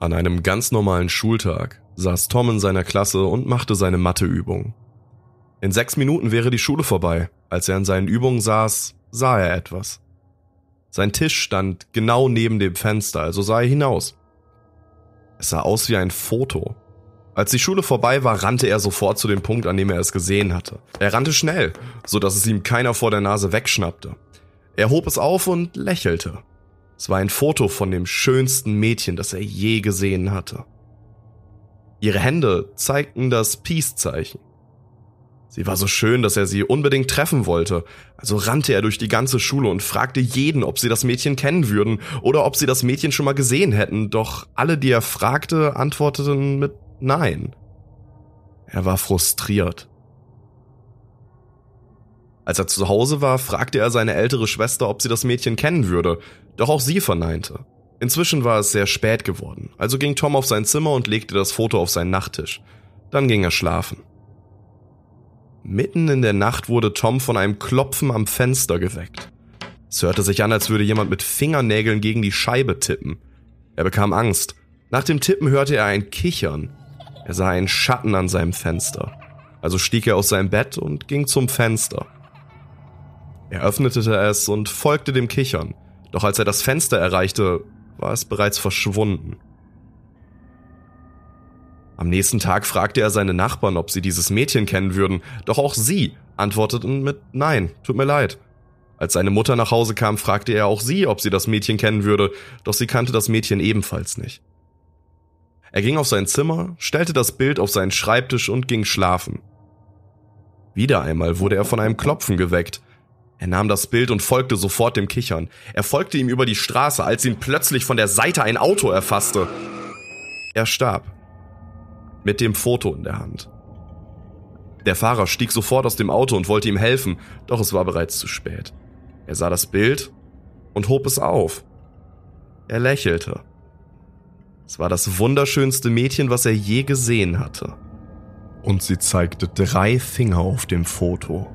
An einem ganz normalen Schultag saß Tom in seiner Klasse und machte seine Matheübung. In sechs Minuten wäre die Schule vorbei. Als er an seinen Übungen saß, sah er etwas. Sein Tisch stand genau neben dem Fenster, also sah er hinaus. Es sah aus wie ein Foto. Als die Schule vorbei war, rannte er sofort zu dem Punkt, an dem er es gesehen hatte. Er rannte schnell, so dass es ihm keiner vor der Nase wegschnappte. Er hob es auf und lächelte. Es war ein Foto von dem schönsten Mädchen, das er je gesehen hatte. Ihre Hände zeigten das Peace-Zeichen. Sie war so schön, dass er sie unbedingt treffen wollte, also rannte er durch die ganze Schule und fragte jeden, ob sie das Mädchen kennen würden oder ob sie das Mädchen schon mal gesehen hätten, doch alle, die er fragte, antworteten mit Nein. Er war frustriert. Als er zu Hause war, fragte er seine ältere Schwester, ob sie das Mädchen kennen würde, doch auch sie verneinte. Inzwischen war es sehr spät geworden, also ging Tom auf sein Zimmer und legte das Foto auf seinen Nachttisch. Dann ging er schlafen. Mitten in der Nacht wurde Tom von einem Klopfen am Fenster geweckt. Es hörte sich an, als würde jemand mit Fingernägeln gegen die Scheibe tippen. Er bekam Angst. Nach dem Tippen hörte er ein Kichern. Er sah einen Schatten an seinem Fenster. Also stieg er aus seinem Bett und ging zum Fenster. Er öffnete es und folgte dem Kichern, doch als er das Fenster erreichte, war es bereits verschwunden. Am nächsten Tag fragte er seine Nachbarn, ob sie dieses Mädchen kennen würden, doch auch sie antworteten mit Nein, tut mir leid. Als seine Mutter nach Hause kam, fragte er auch sie, ob sie das Mädchen kennen würde, doch sie kannte das Mädchen ebenfalls nicht. Er ging auf sein Zimmer, stellte das Bild auf seinen Schreibtisch und ging schlafen. Wieder einmal wurde er von einem Klopfen geweckt. Er nahm das Bild und folgte sofort dem Kichern. Er folgte ihm über die Straße, als ihn plötzlich von der Seite ein Auto erfasste. Er starb. Mit dem Foto in der Hand. Der Fahrer stieg sofort aus dem Auto und wollte ihm helfen, doch es war bereits zu spät. Er sah das Bild und hob es auf. Er lächelte. Es war das wunderschönste Mädchen, was er je gesehen hatte. Und sie zeigte drei Finger auf dem Foto.